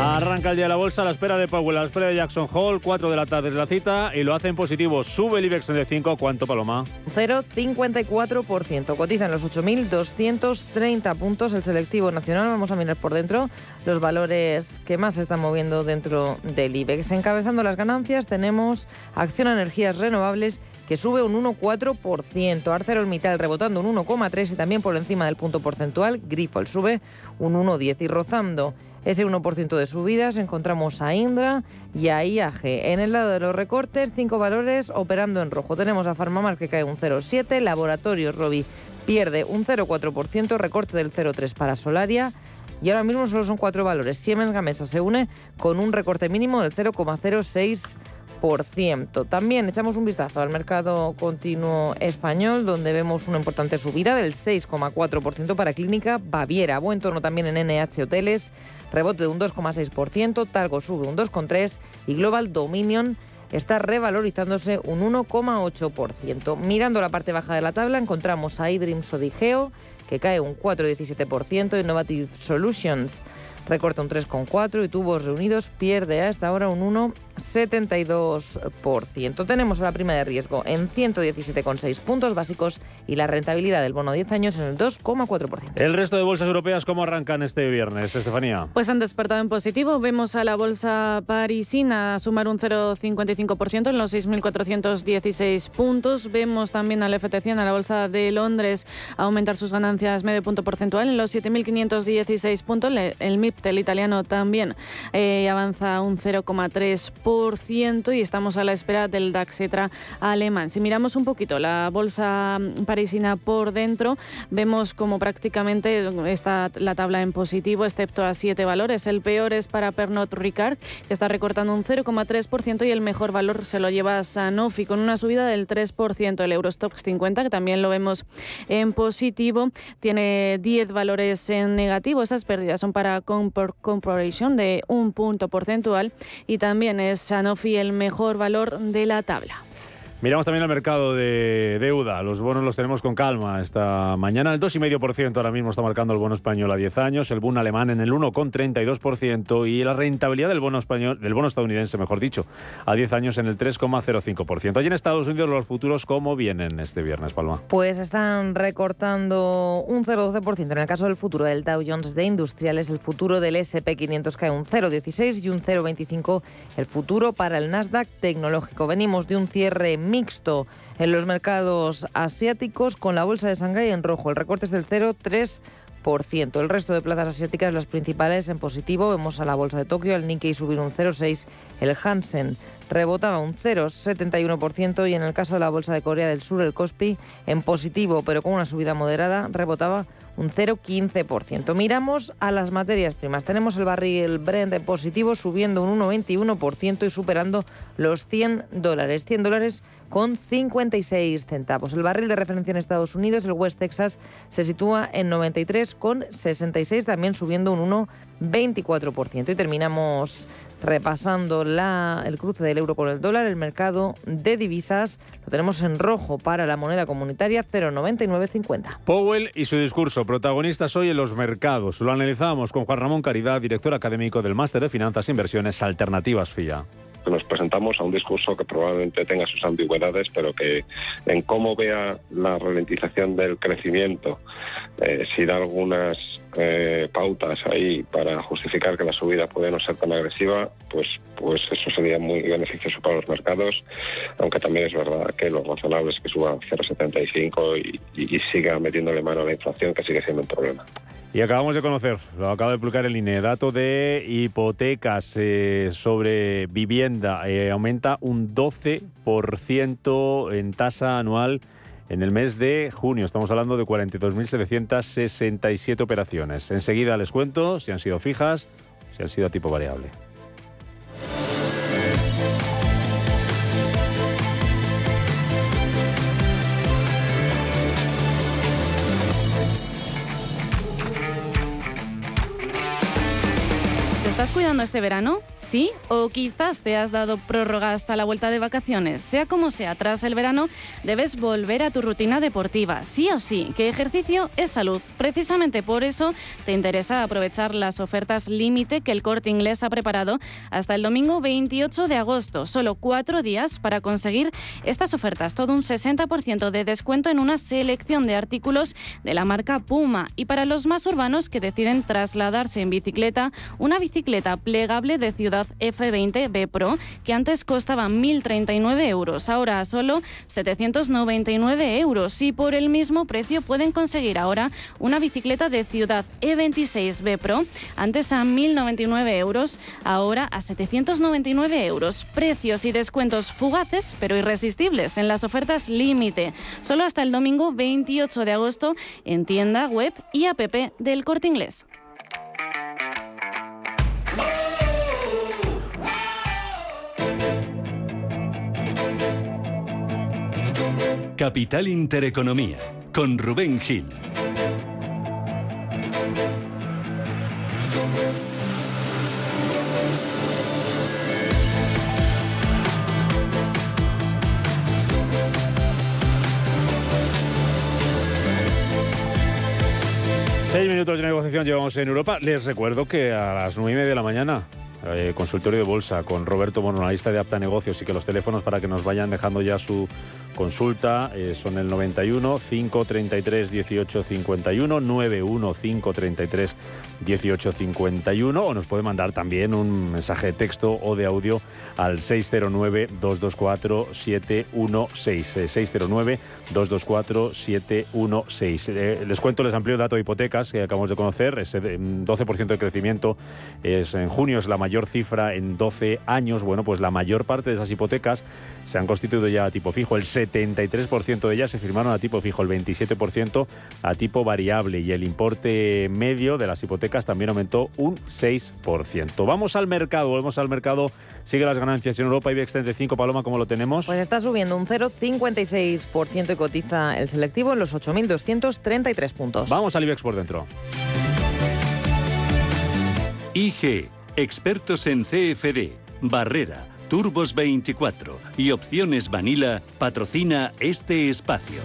Arranca el día de la bolsa a la espera de Powell, a la espera de Jackson Hall, 4 de la tarde es la cita y lo hace en positivo. Sube el IBEX en el 5, ¿cuánto Paloma? 0,54%. Cotiza en los 8.230 puntos el selectivo nacional. Vamos a mirar por dentro los valores que más se están moviendo dentro del IBEX. Encabezando las ganancias tenemos Acción Energías Renovables que sube un 1,4%. ArcelorMittal rebotando un 1,3% y también por encima del punto porcentual. Grifols sube un 1,10% y rozando ese 1% de subidas encontramos a Indra y a IAG. En el lado de los recortes, cinco valores operando en rojo. Tenemos a Farmamar que cae un 0,7, Laboratorios Robi pierde un 0,4%, recorte del 0,3 para Solaria. Y ahora mismo solo son cuatro valores. Siemens Gamesa se une con un recorte mínimo del 0,06%. También echamos un vistazo al mercado continuo español, donde vemos una importante subida del 6,4% para Clínica Baviera. Buen torno también en NH Hoteles, rebote de un 2,6%, Targo sube un 2,3% y Global Dominion está revalorizándose un 1,8%. Mirando la parte baja de la tabla encontramos a iDreams Odigeo, que cae un 4,17%, Innovative Solutions recorta un 3,4% y Tubos Reunidos pierde hasta ahora un 1,5%. 72%. Tenemos la prima de riesgo en 117,6 puntos básicos y la rentabilidad del bono 10 años en el 2,4%. ¿El resto de bolsas europeas cómo arrancan este viernes, Estefanía? Pues han despertado en positivo. Vemos a la bolsa parisina sumar un 0,55% en los 6.416 puntos. Vemos también al FT100, a la bolsa de Londres, aumentar sus ganancias medio punto porcentual en los 7.516 puntos. El MIPTEL italiano también eh, avanza un 0,3% y estamos a la espera del DAX alemán. Si miramos un poquito la bolsa parisina por dentro, vemos como prácticamente está la tabla en positivo, excepto a siete valores. El peor es para Pernod Ricard, que está recortando un 0,3% y el mejor valor se lo lleva Sanofi con una subida del 3%. El Eurostox 50, que también lo vemos en positivo, tiene 10 valores en negativo. Esas pérdidas son para por Corporation de un punto porcentual y también es Sanofi el mejor valor de la tabla. Miramos también al mercado de deuda. Los bonos los tenemos con calma esta mañana. El 2,5% ahora mismo está marcando el bono español a 10 años, el bono alemán en el 1,32% y la rentabilidad del bono español, del bono estadounidense, mejor dicho, a 10 años en el 3,05%. Allí en Estados Unidos los futuros cómo vienen este viernes, Palma? Pues están recortando un 0,12%. En el caso del futuro del Dow Jones de Industriales, el futuro del SP500 cae un 0,16 y un 0,25 el futuro para el Nasdaq tecnológico. Venimos de un cierre mixto en los mercados asiáticos con la bolsa de Shanghái en rojo. El recorte es del 0,3%. El resto de plazas asiáticas, las principales en positivo, vemos a la bolsa de Tokio, el Nikkei subir un 0,6%, el Hansen rebotaba un 0,71% y en el caso de la bolsa de Corea del Sur, el Kospi en positivo, pero con una subida moderada, rebotaba un 0,15%. Miramos a las materias primas. Tenemos el barril Brent en positivo subiendo un 1,21% y superando los 100 dólares. 100 dólares con 56 centavos. El barril de referencia en Estados Unidos, el West Texas, se sitúa en 93,66, también subiendo un 1,24%. Y terminamos repasando la, el cruce del euro con el dólar, el mercado de divisas lo tenemos en rojo para la moneda comunitaria 0,9950. Powell y su discurso, protagonistas hoy en los mercados. Lo analizamos con Juan Ramón Caridad, director académico del Máster de Finanzas e Inversiones Alternativas FIA nos presentamos a un discurso que probablemente tenga sus ambigüedades, pero que en cómo vea la ralentización del crecimiento, eh, si da algunas eh, pautas ahí para justificar que la subida puede no ser tan agresiva, pues, pues eso sería muy beneficioso para los mercados, aunque también es verdad que lo razonable es que suba 0,75 y, y siga metiéndole mano a la inflación, que sigue siendo un problema. Y acabamos de conocer, lo acaba de publicar el INE, dato de hipotecas eh, sobre vivienda. Eh, aumenta un 12% en tasa anual en el mes de junio. Estamos hablando de 42.767 operaciones. Enseguida les cuento si han sido fijas, si han sido a tipo variable. Estás cuidando este verano? ¿Sí? ¿O quizás te has dado prórroga hasta la vuelta de vacaciones? Sea como sea, tras el verano debes volver a tu rutina deportiva. Sí o sí, que ejercicio es salud. Precisamente por eso te interesa aprovechar las ofertas límite que el corte inglés ha preparado hasta el domingo 28 de agosto. Solo cuatro días para conseguir estas ofertas. Todo un 60% de descuento en una selección de artículos de la marca Puma. Y para los más urbanos que deciden trasladarse en bicicleta, una bicicleta plegable de ciudad F20 B Pro que antes costaba 1.039 euros, ahora solo 799 euros y por el mismo precio pueden conseguir ahora una bicicleta de ciudad E26 B Pro, antes a 1.099 euros, ahora a 799 euros. Precios y descuentos fugaces pero irresistibles en las ofertas límite, solo hasta el domingo 28 de agosto en tienda web y app del corte inglés. Capital Intereconomía, con Rubén Gil. Seis minutos de negociación llevamos en Europa. Les recuerdo que a las nueve y media de la mañana eh, consultorio de bolsa con Roberto analista de Apta Negocios, y que los teléfonos para que nos vayan dejando ya su consulta eh, son el 91 533 18 51 91 533 18 51 o nos puede mandar también un mensaje de texto o de audio al 609 224 716 609 224 716 les cuento les amplio el dato de hipotecas que acabamos de conocer. Ese 12% de crecimiento es en junio es la mayor cifra en 12 años bueno pues la mayor parte de esas hipotecas se han constituido ya a tipo fijo el 73% de ellas se firmaron a tipo fijo, el 27% a tipo variable y el importe medio de las hipotecas también aumentó un 6%. Vamos al mercado, volvemos al mercado, sigue las ganancias en Europa, IBEX 35, Paloma, ¿cómo lo tenemos? Pues está subiendo un 0,56% y cotiza el selectivo en los 8.233 puntos. Vamos al IBEX por dentro. IG, expertos en CFD, Barrera Turbos 24 y Opciones Vanilla patrocina este espacio.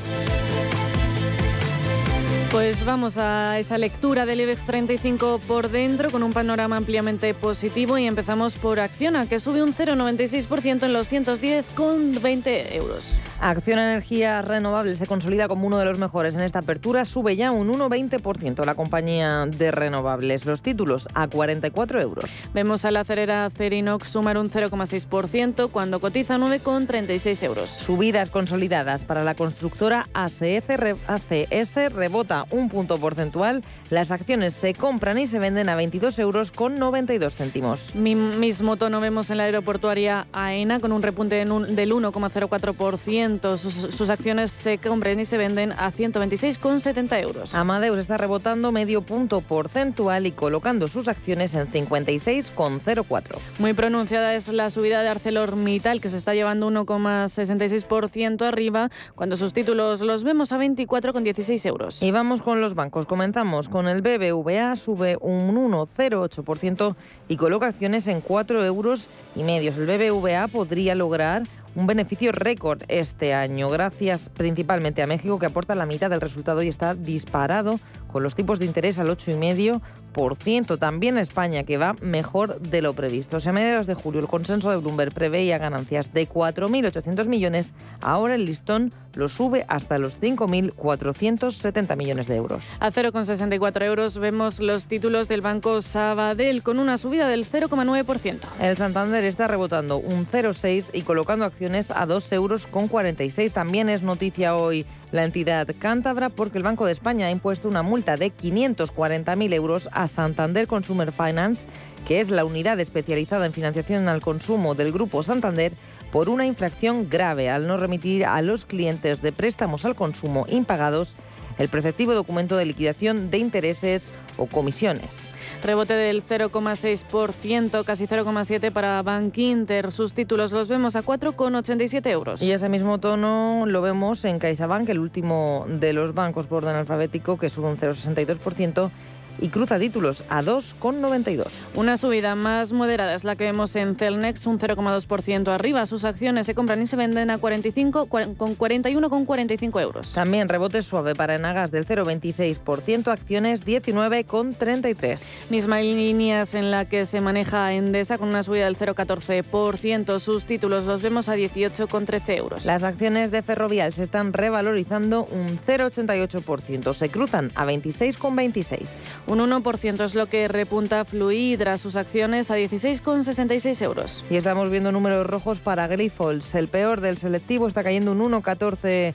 Pues vamos a esa lectura del IBEX 35 por dentro con un panorama ampliamente positivo y empezamos por Acciona que sube un 0,96% en los 110,20 euros. Acción Energía Renovable se consolida como uno de los mejores en esta apertura, sube ya un 1,20% la compañía de renovables. Los títulos a 44 euros. Vemos a la acerera Cerinox sumar un 0,6% cuando cotiza 9,36 euros. Subidas consolidadas para la constructora ACS, ACS rebota un punto porcentual. Las acciones se compran y se venden a 22 euros con 92 céntimos. mismo tono vemos en la aeroportuaria AENA con un repunte del 1,04%. Sus, sus, acciones se compran y se venden a 126,70 euros. Amadeus está rebotando medio punto porcentual y colocando sus acciones en 56,04. Muy pronunciada es la subida de ArcelorMittal que se está llevando 1,66% arriba cuando sus títulos los vemos a 24,16 euros. Y vamos con los bancos. Comenzamos con el BBVA, sube un 1,08% y coloca acciones en 4 euros y medios. El BBVA podría lograr un beneficio récord este año, gracias principalmente a México que aporta la mitad del resultado y está disparado con los tipos de interés al 8,5%. También España que va mejor de lo previsto. a mediados de julio el consenso de Bloomberg preveía ganancias de 4.800 millones, ahora el listón lo sube hasta los 5.470 millones de euros. A 0,64 euros vemos los títulos del Banco Sabadell con una subida del 0,9%. El Santander está rebotando un 0,6 y colocando acciones a 2 euros con 46. También es noticia hoy la entidad cántabra porque el Banco de España ha impuesto una multa de 540.000 euros a Santander Consumer Finance, que es la unidad especializada en financiación al consumo del Grupo Santander, por una infracción grave al no remitir a los clientes de préstamos al consumo impagados el preceptivo documento de liquidación de intereses o comisiones. Rebote del 0,6%, casi 0,7% para Bank Inter. Sus títulos los vemos a 4,87 euros. Y ese mismo tono lo vemos en CaixaBank, el último de los bancos por orden alfabético, que sube un 0,62% y cruza títulos a 2,92. Una subida más moderada es la que vemos en Celnex, un 0,2% arriba. Sus acciones se compran y se venden a 45 con 41,45 euros. También rebote suave para Enagas del 0,26%, acciones 19,33. Misma líneas en la que se maneja Endesa con una subida del 0,14%. Sus títulos los vemos a 18,13 euros. Las acciones de Ferrovial se están revalorizando un 0,88%. Se cruzan a 26,26. Un 1% es lo que repunta Fluidra, sus acciones a 16,66 euros. Y estamos viendo números rojos para Grifols. El peor del selectivo está cayendo un 1,14%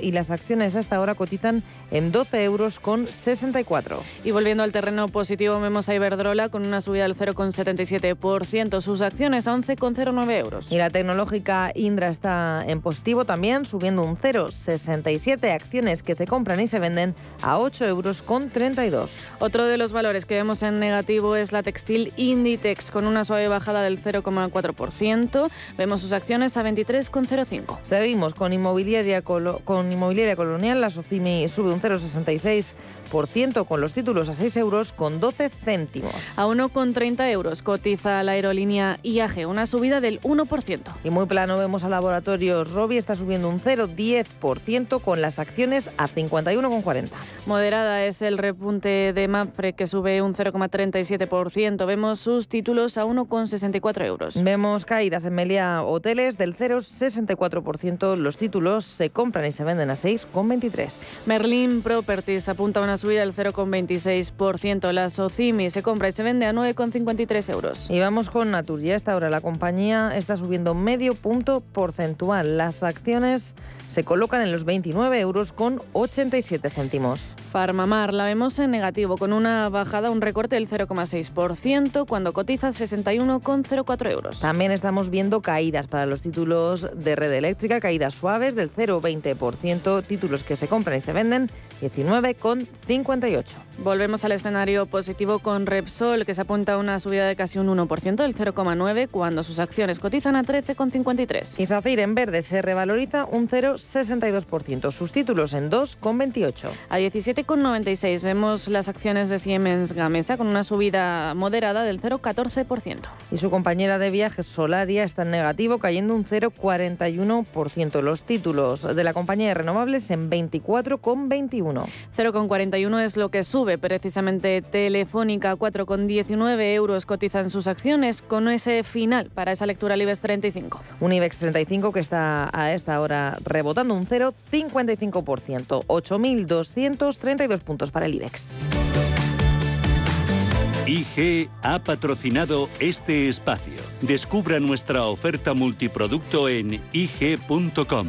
y las acciones hasta ahora cotizan en 12 euros con 64. Y volviendo al terreno positivo, vemos a Iberdrola con una subida del 0,77%, sus acciones a 11,09 euros. Y la tecnológica Indra está en positivo también, subiendo un 0,67 acciones que se compran y se venden a 8 euros con 32. Otro de los valores que vemos en negativo es la textil Inditex, con una suave bajada del 0,4%. Vemos sus acciones a 23,05. Seguimos con inmobiliaria con Inmobiliaria Colonial, la Socimi sube un 0,66% con los títulos a 6 euros con 12 céntimos. A 1,30 euros cotiza la aerolínea IAG, una subida del 1%. Y muy plano vemos a Laboratorios Robi, está subiendo un 0,10% con las acciones a 51,40. Moderada es el repunte de Manfred que sube un 0,37%. Vemos sus títulos a 1,64 euros. Vemos caídas en Melia Hoteles del 0,64%. Los títulos se compran y se venden a 6,23. Merlin Properties apunta a una subida del 0,26%. La Socimi se compra y se vende a 9,53 euros. Y vamos con Natur. Ya esta hora la compañía está subiendo medio punto porcentual. Las acciones se colocan en los 29 euros con 87 céntimos. Farmamar la vemos en negativo con una bajada, un recorte del 0,6% cuando cotiza 61,04 euros. También estamos viendo caídas para los títulos de red eléctrica, caídas suaves del 0,20%, títulos que se compran y se venden 19,58. Volvemos al escenario positivo con Repsol que se apunta a una subida de casi un 1% del 0,9 cuando sus acciones cotizan a 13,53. Y SACIR en verde se revaloriza un 0 62%, sus títulos en 2,28. A 17,96 vemos las acciones de Siemens Gamesa con una subida moderada del 0,14%. Y su compañera de viajes Solaria está en negativo, cayendo un 0,41%. Los títulos de la compañía de renovables en 24,21. 0,41 es lo que sube precisamente Telefónica, 4,19 euros cotizan sus acciones con ese final para esa lectura al IBEX 35. Un IBEX 35 que está a esta hora rebotando un 0,55%, 8.232 puntos para el IBEX. IG ha patrocinado este espacio. Descubra nuestra oferta multiproducto en IG.com.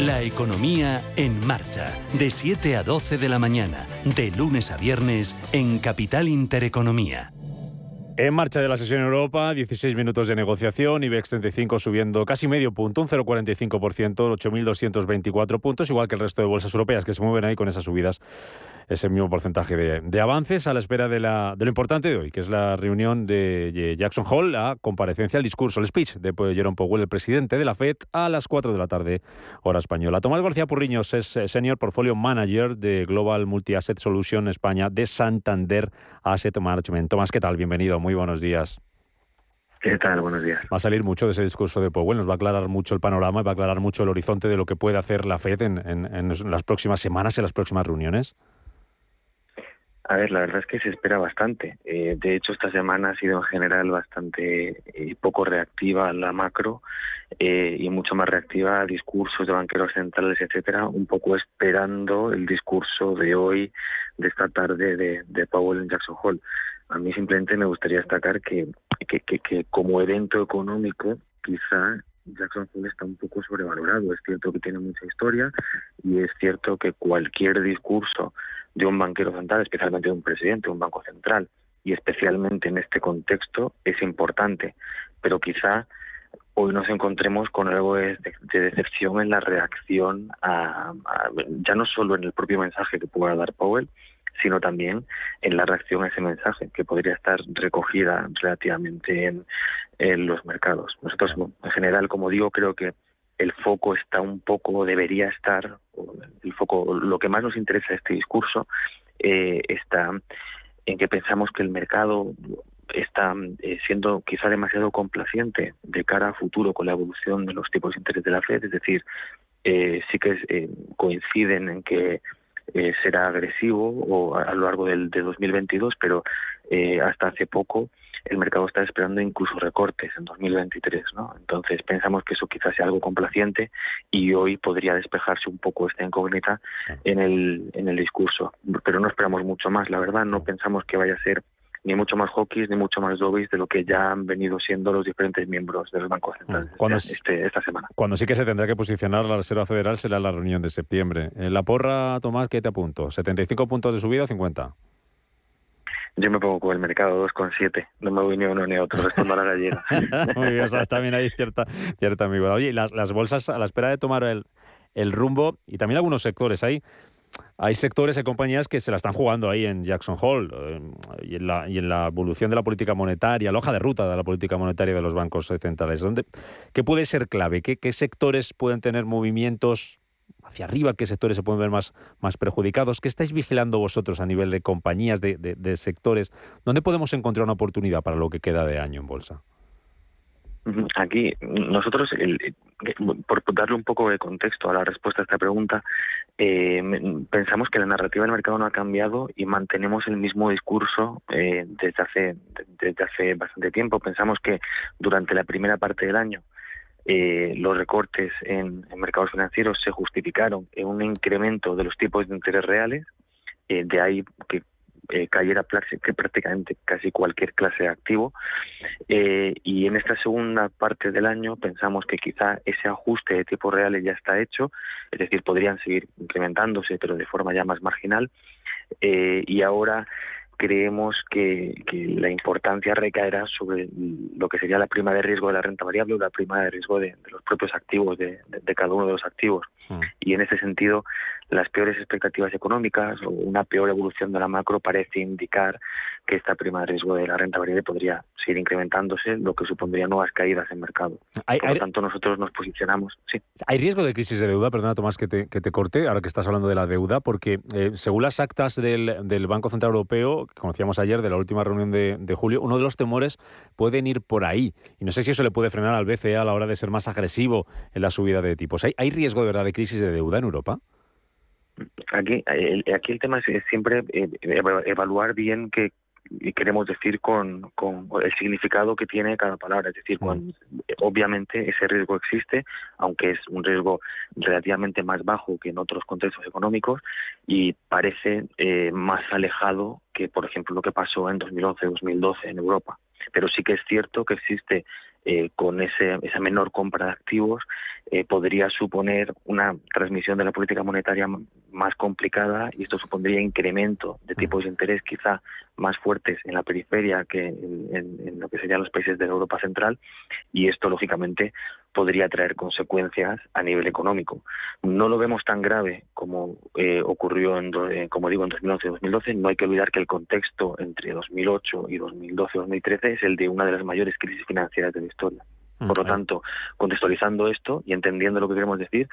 La economía en marcha, de 7 a 12 de la mañana, de lunes a viernes, en Capital Intereconomía. En marcha de la sesión Europa, 16 minutos de negociación, IBEX 35 subiendo casi medio punto, un 0,45%, 8.224 puntos, igual que el resto de bolsas europeas que se mueven ahí con esas subidas ese mismo porcentaje de, avances a la espera de, la, de, lo importante de hoy, que es la reunión de Jackson Hall, la comparecencia, el discurso, el speech de Jerome Powell, el presidente de la FED, a las 4 de la tarde, hora española. Tomás García Purriños es eh, Senior Portfolio Manager de Global Multi-Asset Solution España de Santander Asset Management. Tomás, ¿qué tal? Bienvenido, muy buenos días. ¿Qué tal? Buenos días. Va a salir mucho de ese discurso de Powell, nos va a aclarar mucho el panorama y va a aclarar mucho el horizonte de lo que puede hacer la FED en, en las próximas semanas, en las próximas reuniones. A ver, la verdad es que se espera bastante. Eh, de hecho, esta semana ha sido en general bastante eh, poco reactiva a la macro eh, y mucho más reactiva a discursos de banqueros centrales, etcétera, un poco esperando el discurso de hoy, de esta tarde de, de Powell en Jackson Hole. A mí simplemente me gustaría destacar que, que, que, que como evento económico, quizá Jackson Hole está un poco sobrevalorado. Es cierto que tiene mucha historia y es cierto que cualquier discurso de un banquero central, especialmente de un presidente de un banco central, y especialmente en este contexto, es importante. Pero quizá hoy nos encontremos con algo de, decepción en la reacción, a, ya no solo en el propio mensaje que pueda dar Powell, sino también en la reacción a ese mensaje, que podría estar recogida relativamente en, en los mercados. Nosotros, en general, como digo, creo que el foco está un poco, debería estar, el foco, lo que más nos interesa este discurso eh, está en que pensamos que el mercado está eh, siendo quizá demasiado complaciente de cara a futuro con la evolución de los tipos de interés de la Fed, es decir, eh, sí que coinciden en que será agresivo o a, lo largo del de 2022, pero hasta hace poco el mercado está esperando incluso recortes en 2023, ¿no? Entonces pensamos que eso quizás sea algo complaciente y hoy podría despejarse un poco esta incógnita en el, en el discurso. Pero no esperamos mucho más, la verdad, no pensamos que vaya a ser ni mucho más hockeys ni mucho más dobbies de lo que ya han venido siendo los diferentes miembros de los bancos centrales cuando, este, esta semana. Cuando sí que se tendrá que posicionar la Reserva Federal será la reunión de septiembre. En la porra, Tomás, ¿qué te apunto? ¿75 puntos de subida o 50? Yo me pongo con el mercado 2,7. No me voy ni uno ni otro, respondo a la gallina. Muy bien, o sea, también hay cierta, cierta ambigüedad. Oye, las, las bolsas a la espera de tomar el, el rumbo y también algunos sectores hay. Hay sectores y compañías que se la están jugando ahí en Jackson Hole eh, y, en la, y en la evolución de la política monetaria, la hoja de ruta de la política monetaria de los bancos centrales. ¿Dónde, ¿Qué puede ser clave? ¿Qué, ¿Qué sectores pueden tener movimientos hacia arriba, qué sectores se pueden ver más, más perjudicados. ¿Qué estáis vigilando vosotros a nivel de compañías, de, de, sectores? ¿Dónde podemos encontrar una oportunidad para lo que queda de año en bolsa? Aquí, nosotros, por darle un poco de contexto a la respuesta a esta pregunta, eh, pensamos que la narrativa del mercado no ha cambiado y mantenemos el mismo discurso eh, desde, hace, desde hace bastante tiempo. Pensamos que durante la primera parte del año eh, los recortes en, mercados financieros se justificaron en un incremento de los tipos de interés reales, eh, de ahí que eh, cayera prácticamente casi cualquier clase de activo. y en esta segunda parte del año pensamos que quizá ese ajuste de tipos reales ya está hecho, es decir, podrían seguir incrementándose, pero de forma ya más marginal. y ahora creemos que, la importancia recaerá sobre lo que sería la prima de riesgo de la renta variable o la prima de riesgo de, los propios activos, de, cada uno de los activos. Mm. Y en ese sentido, las peores expectativas económicas o una peor evolución de la macro parece indicar que esta prima de riesgo de la renta variable podría seguir incrementándose, lo que supondría nuevas caídas en mercado. Por lo tanto, nosotros nos posicionamos. Sí. ¿Hay riesgo de crisis de deuda? Perdona, Tomás, que te, que te corte, ahora que estás hablando de la deuda, porque eh, según las actas del, del, Banco Central Europeo, que conocíamos ayer de la última reunión de, de, julio, uno de los temores pueden ir por ahí. Y no sé si eso le puede frenar al BCE a la hora de ser más agresivo en la subida de tipos. ¿Hay, hay riesgo de verdad de crisis de deuda en Europa? Aquí, aquí el tema es siempre eh, evaluar bien qué, queremos decir con, con, el significado que tiene cada palabra. Es decir, cuando, obviamente ese riesgo existe, aunque es un riesgo relativamente más bajo que en otros contextos económicos y parece eh, más alejado que, por ejemplo, lo que pasó en 2011-2012 en Europa. Pero sí que es cierto que existe eh, con ese, esa menor compra de activos eh, podría suponer una transmisión de la política monetaria más complicada y esto supondría incremento de tipos de interés quizá más fuertes en la periferia que en, lo que serían los países de Europa Central. Y esto lógicamente podría traer consecuencias a nivel económico. No lo vemos tan grave como eh, ocurrió en, eh, como digo en 2011 y 2012. No hay que olvidar que el contexto entre 2008 y 2012 2013 es el de una de las mayores crisis financieras de la historia. Por lo tanto, contextualizando esto y entendiendo lo que queremos decir,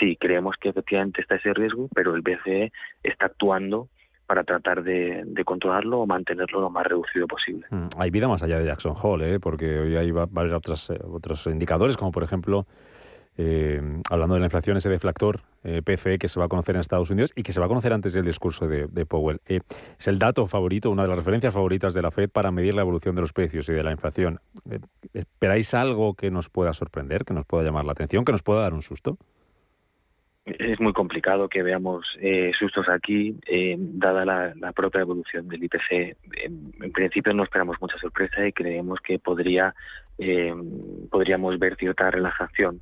sí, creemos que efectivamente está ese riesgo, pero el BCE está actuando para tratar de, controlarlo o mantenerlo lo más reducido posible. Mm, hay vida más allá de Jackson Hole, ¿eh? porque hoy hay varios otros, eh, otros indicadores, como por ejemplo, eh, hablando de la inflación, ese deflactor eh, PCE que se va a conocer en Estados Unidos y que se va a conocer antes del discurso de, Powell. es el dato favorito, una de las referencias favoritas de la Fed para medir la evolución de los precios y de la inflación. ¿Esperáis algo que nos pueda sorprender, que nos pueda llamar la atención, que nos pueda dar un susto? Es muy complicado que veamos eh, sustos aquí, eh, dada la, propia evolución del IPC. En, principio no esperamos mucha sorpresa y creemos que podría eh, podríamos ver cierta relajación.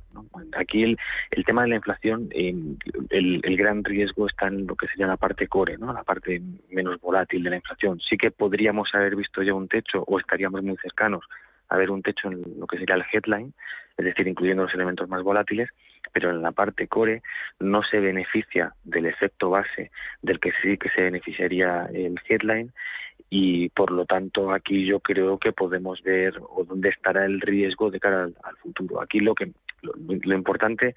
Aquí el, el, tema de la inflación, el, el, gran riesgo está en lo que sería la parte core, ¿no? la parte menos volátil de la inflación. Sí que podríamos haber visto ya un techo o estaríamos muy cercanos a ver un techo en lo que sería el headline, es decir, incluyendo los elementos más volátiles, pero en la parte core no se beneficia del efecto base del que sí que se beneficiaría el headline y por lo tanto aquí yo creo que podemos ver o dónde estará el riesgo de cara al, futuro. Aquí lo que lo, importante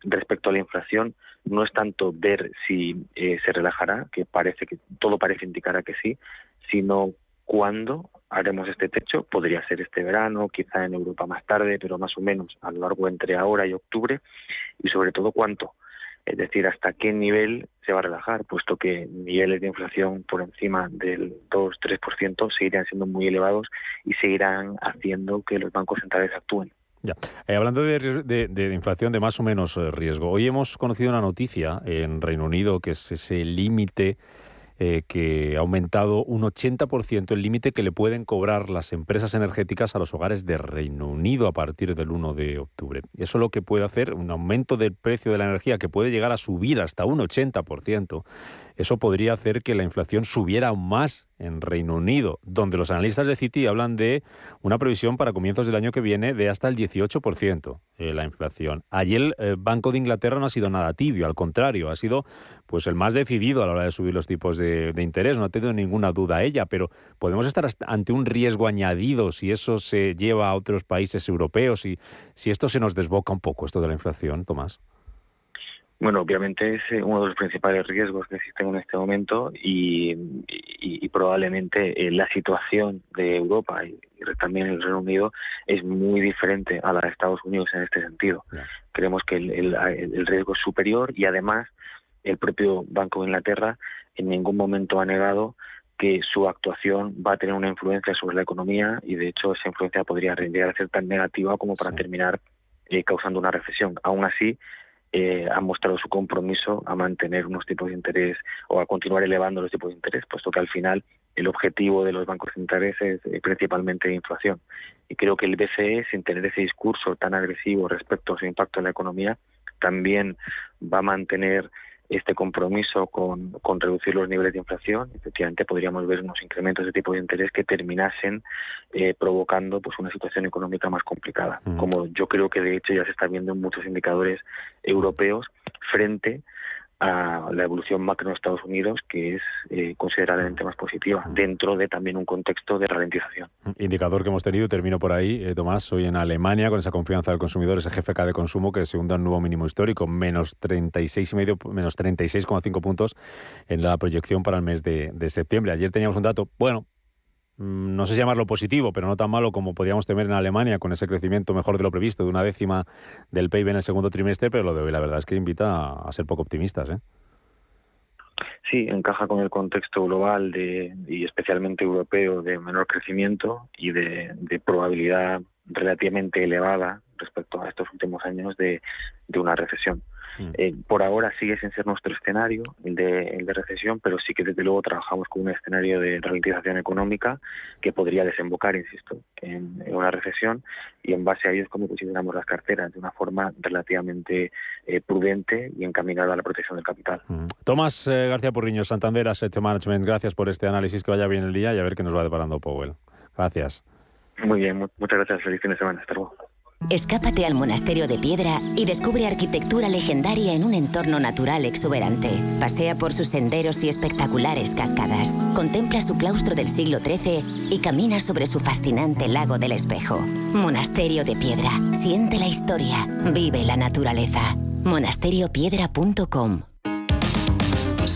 respecto a la inflación no es tanto ver si eh, se relajará, que parece que todo parece indicar a que sí, sino cuándo haremos este techo. Podría ser este verano, quizá en Europa más tarde, pero más o menos a lo largo entre ahora y octubre. Y sobre todo cuánto. Es decir, hasta qué nivel se va a relajar, puesto que niveles de inflación por encima del 2-3% seguirán siendo muy elevados y seguirán haciendo que los bancos centrales actúen. Ya. Eh, hablando de, inflación de más o menos eh, riesgo, hoy hemos conocido una noticia en Reino Unido que es ese límite eh, que ha aumentado un 80% el límite que le pueden cobrar las empresas energéticas a los hogares de Reino Unido a partir del 1 de octubre. Eso lo que puede hacer, un aumento del precio de la energía que puede llegar a subir hasta un 80%, eso podría hacer que la inflación subiera aún más en Reino Unido, donde los analistas de Citi hablan de una previsión para comienzos del año que viene de hasta el 18% eh, la inflación. Allí el eh, Banco de Inglaterra no ha sido nada tibio, al contrario, ha sido pues el más decidido a la hora de subir los tipos de, interés, no ha tenido ninguna duda ella, pero podemos estar ante un riesgo añadido si eso se lleva a otros países europeos y si esto se nos desboca un poco, esto de la inflación, Tomás. Bueno, obviamente es eh, uno de los principales riesgos que existen en este momento y, probablemente eh, la situación de Europa y, también el Reino Unido es muy diferente a la de Estados Unidos en este sentido. Creemos que el, riesgo es superior y además el propio Banco de Inglaterra en ningún momento ha negado que su actuación va a tener una influencia sobre la economía y de hecho esa influencia podría llegar a ser tan negativa como para terminar eh, causando una recesión. Aún así, eh, ha mostrado su compromiso a mantener unos tipos de interés o a continuar elevando los tipos de interés, puesto que al final el objetivo de los bancos centrales es eh, principalmente inflación. Y creo que el BCE, sin tener ese discurso tan agresivo respecto a su impacto en la economía, también va a mantener este compromiso con, con reducir los niveles de inflación, efectivamente podríamos ver unos incrementos de tipo de interés que terminasen eh, provocando pues una situación económica más complicada, Mm. como yo creo que de hecho ya se está viendo en muchos indicadores europeos frente a la evolución macro en Estados Unidos, que es eh, considerablemente más positiva, dentro de también un contexto de ralentización. Indicador que hemos tenido, y termino por ahí, eh, Tomás, hoy en Alemania, con esa confianza del consumidor, ese GFK de consumo que se hunde a un nuevo mínimo histórico, menos 36,5, menos 36,5 puntos en la proyección para el mes de, de septiembre. Ayer teníamos un dato, bueno, mm, no sé si llamarlo positivo, pero no tan malo como podíamos temer en Alemania, con ese crecimiento mejor de lo previsto, de una décima del PIB en el segundo trimestre, pero lo de hoy la verdad es que invita a, a ser poco optimistas. ¿eh? Sí, encaja con el contexto global de, y especialmente europeo de menor crecimiento y de, de probabilidad relativamente elevada respecto a estos últimos años de, de una recesión. Eh, por ahora sigue sin ser nuestro escenario el de, el de recesión, pero sí que desde luego trabajamos con un escenario de ralentización económica que podría desembocar, insisto, en, en una recesión y en base a ello es como posicionamos las carteras de una forma relativamente eh, prudente y encaminada a la protección del capital. Tomás eh, García Porriño, Santander Asset Management, gracias por este análisis, que vaya bien el día y a ver qué nos va deparando Powell. Gracias. Muy bien, mu- muchas gracias. Feliz fin de semana. Hasta luego. Escápate al monasterio de piedra y descubre arquitectura legendaria en un entorno natural exuberante. Pasea por sus senderos y espectaculares cascadas. Contempla su claustro del siglo XIII y camina sobre su fascinante lago del espejo. Monasterio de piedra. Siente la historia. Vive la naturaleza. monasteriopiedra.com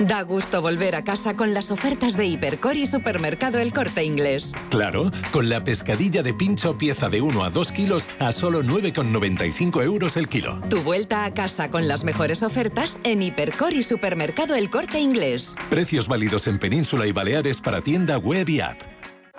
Da gusto volver a casa con las ofertas de Hipercor y Supermercado El Corte Inglés. Claro, con la pescadilla de pincho pieza de 1 a 2 kilos a solo 9,95 euros el kilo. Tu vuelta a casa con las mejores ofertas en Hipercor y Supermercado El Corte Inglés. Precios válidos en Península y Baleares para tienda web y app.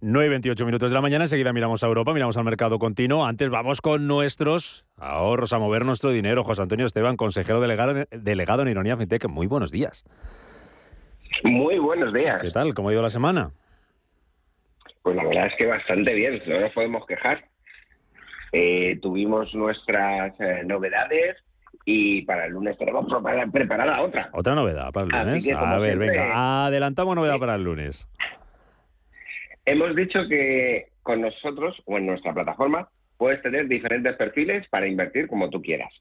9 y 28 minutos de la mañana, enseguida miramos a Europa, miramos al mercado continuo. Antes vamos con nuestros ahorros, a mover nuestro dinero. José Antonio Esteban, consejero delegado, delegado en Ironía FinTech. Muy buenos días. Muy buenos días. ¿Qué tal? ¿Cómo ha ido la semana? Pues la verdad es que bastante bien, no nos podemos quejar. Eh, tuvimos nuestras eh, novedades y para el lunes tenemos prepara- preparada otra. Otra novedad para el lunes. que, A ver, siempre- venga, adelantamos novedad para el lunes. Hemos dicho que con nosotros o en nuestra plataforma puedes tener diferentes perfiles para invertir como tú quieras.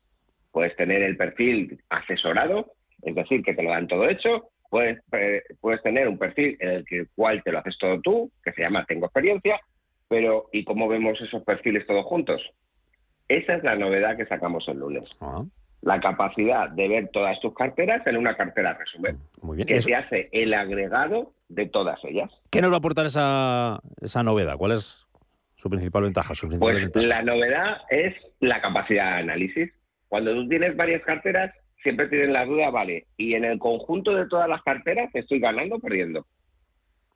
Puedes tener el perfil asesorado, es decir, que te lo dan todo hecho. Puedes, eh, puedes tener un perfil en el que, cual te lo haces todo tú, que se llama Tengo experiencia, pero ¿y cómo vemos esos perfiles todos juntos? Esa es la novedad que sacamos el lunes. La capacidad de ver todas tus carteras en una cartera resumen, Muy bien. que Eso- te hace el agregado de todas ellas. ¿Qué nos va a aportar esa, esa novedad? ¿Cuál es su principal ventaja? Su principal Pues ventaja? la novedad es la capacidad de análisis. Cuando tú tienes varias carteras, siempre tienes la duda, vale, y en el conjunto de todas las carteras estoy ganando o perdiendo.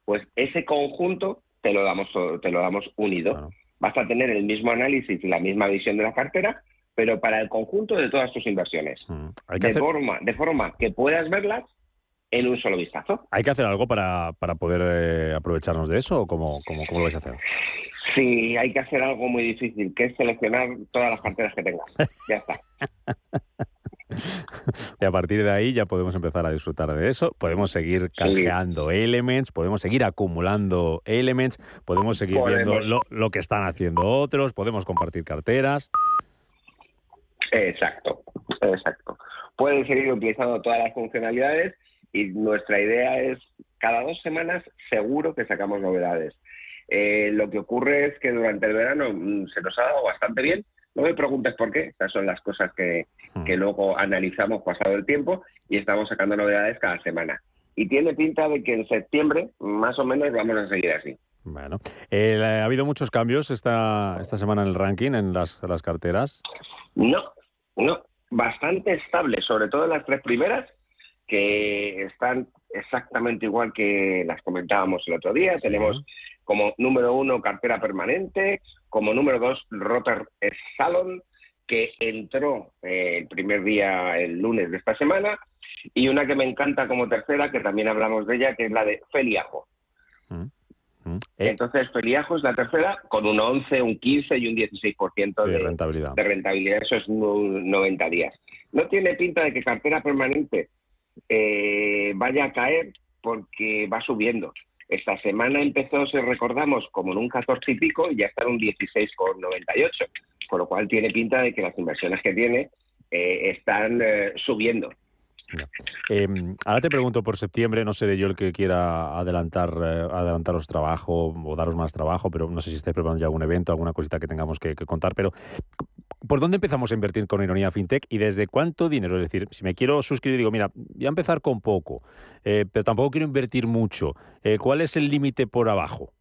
Pues ese conjunto te lo damos te lo damos unido. Vas a tener el mismo análisis y la misma visión de la cartera, pero para el conjunto de todas tus inversiones. Mm, Hay que De hacer- forma, de forma que puedas verlas en un solo vistazo. ¿Hay que hacer algo para, para poder eh, aprovecharnos de eso o cómo, cómo, cómo lo vais a hacer? Sí, hay que hacer algo muy difícil, que es seleccionar todas las carteras que tengas. Ya está. y a partir de ahí ya podemos empezar a disfrutar de eso. Podemos seguir canjeando elements, podemos seguir acumulando elements, podemos seguir viendo lo, lo que están haciendo otros, podemos compartir carteras. Exacto, exacto. Pueden seguir utilizando todas las funcionalidades y nuestra idea es cada dos semanas seguro que sacamos novedades. Eh, lo que ocurre es que durante el verano mm, se nos ha dado bastante bien. No me preguntes por qué, estas son las cosas que, hmm. que luego analizamos pasado el tiempo y estamos sacando novedades cada semana. Y tiene pinta de que en septiembre más o menos vamos a seguir así. Bueno, eh, ¿ha habido muchos cambios esta, esta semana en el ranking, en las, las carteras? No, no, bastante estable, sobre todo en las tres primeras, que están exactamente igual que las comentábamos el otro día. Tenemos como número uno cartera permanente, como número dos Rotter Salon, que entró eh, el primer día el lunes de esta semana, y una que me encanta como tercera, que también hablamos de ella, que es la de Feliajo. Mm, mm. Eh. Entonces, Feliajo es la tercera, con un 11, un 15 y un 16% de, de, rentabilidad. de rentabilidad. Eso es 90 días. No tiene pinta de que cartera permanente eh, vaya a caer porque va subiendo. Esta semana empezó, si recordamos, como en un 14 y pico y ya está en un 16,98, con lo cual tiene pinta de que las inversiones que tiene eh, están eh, subiendo. Em, ahora te pregunto por septiembre, no de yo el que quiera adelantar, adelantaros trabajo o daros más trabajo, pero no sé si estáis preparando ya algún evento, alguna cosita que tengamos que contar, pero ¿Por dónde empezamos a invertir con Ironía FinTech y desde cuánto dinero? Es decir, si me quiero suscribir, digo, mira, voy a empezar con poco, eh, pero tampoco quiero invertir mucho. Eh, ¿Cuál es el límite por abajo?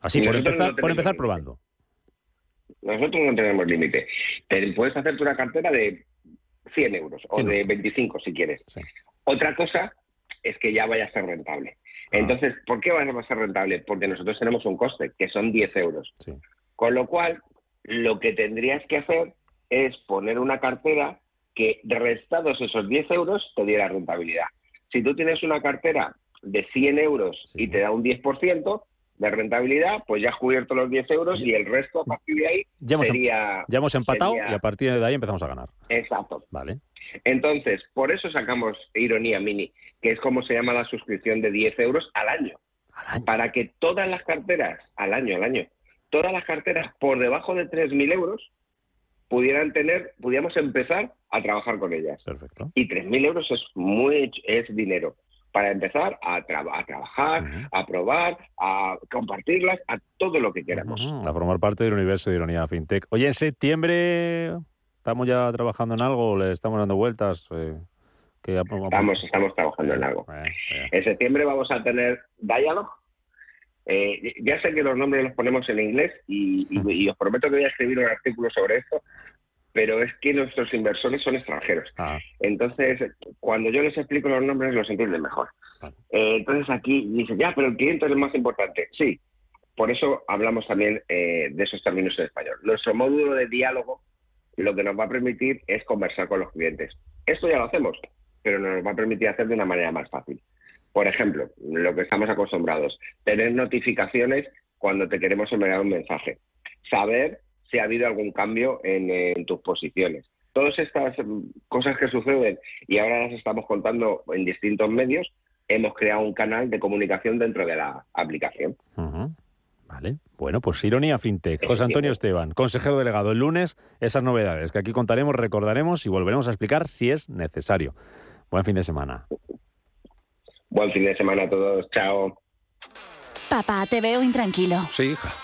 Así, por empezar, por empezar probando. Nosotros no tenemos límite. Puedes hacerte una cartera de 100 euros o de 25 si quieres. Otra cosa es que ya vaya a ser rentable. Ah. Entonces, ¿por qué va a ser rentable? Porque nosotros tenemos un coste, que son 10 euros. Con lo cual, lo que tendrías que hacer es poner una cartera que restados esos 10 euros te diera rentabilidad. Si tú tienes una cartera de 100 euros y te da un 10% de rentabilidad, pues ya has cubierto los 10 euros y el resto a partir de ahí ya hemos, em- sería... Ya hemos empatado y a partir de ahí empezamos a ganar. Exacto. Vale. Entonces, por eso sacamos Ironía Mini, que es como se llama la suscripción de 10 euros al año. Al año. Para que todas las carteras, al año, al año, todas las carteras por debajo de 3.000 euros pudieran tener, pudiéramos empezar a trabajar con ellas. Perfecto. Y 3.000 euros es muy es dinero para empezar a, trabajar, a probar, a compartirlas, a todo lo que queramos. A formar parte del universo de Ironía FinTech. Oye, en septiembre estamos ya trabajando en algo, le estamos dando vueltas. Eh, que estamos, estamos trabajando en algo. En septiembre vamos a tener Dialog, eh, ya sé que los nombres los ponemos en inglés y, os prometo que voy a escribir un artículo sobre esto, pero es que nuestros inversores son extranjeros. Ah. Entonces, cuando yo les explico los nombres, los entienden mejor. Eh, entonces aquí dice, ya, pero el cliente es lo más importante. Sí, por eso hablamos también eh, de esos términos en español. Nuestro módulo de diálogo lo que nos va a permitir es conversar con los clientes. Esto ya lo hacemos, pero nos va a permitir hacer de una manera más fácil. Por ejemplo, lo que estamos acostumbrados, tener notificaciones cuando te queremos enviar un mensaje, saber si ha habido algún cambio en, tus posiciones. Todas estas cosas que suceden y ahora las estamos contando en distintos medios, hemos creado un canal de comunicación dentro de la aplicación. Vale, bueno, pues Ironía FinTech. José Antonio Esteban, consejero delegado. El lunes, esas novedades que aquí contaremos, recordaremos y volveremos a explicar si es necesario. Buen fin de semana. Buen fin de semana a todos. Chao. Papá, te veo intranquilo. Sí, hija.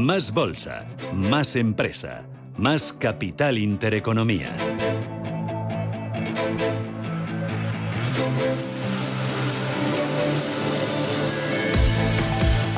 Más bolsa, más empresa, más capital intereconomía.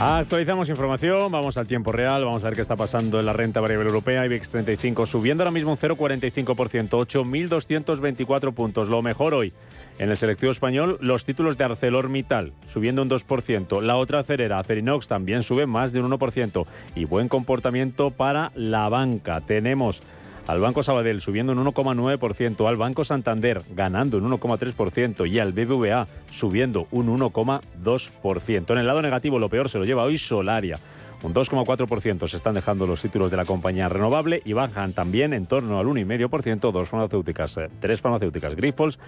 Actualizamos información, vamos al tiempo real, vamos a ver qué está pasando en la renta variable europea. IBEX 35 subiendo ahora mismo un 0,45%, 8.224 puntos. Lo mejor hoy en el selectivo español, los títulos de ArcelorMittal subiendo un 2%. La otra acerera, Acerinox, también sube más de un 1%. Y buen comportamiento para la banca. Tenemos al Banco Sabadell subiendo un 1,9%, al Banco Santander ganando un 1,3% y al BBVA subiendo un 1,2%. En el lado negativo, lo peor se lo lleva hoy Solaria. Un 2,4% se están dejando los títulos de la compañía renovable y bajan también en torno al 1,5% dos farmacéuticas, eh, tres farmacéuticas, Grifols,